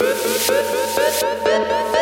good, good. Bye.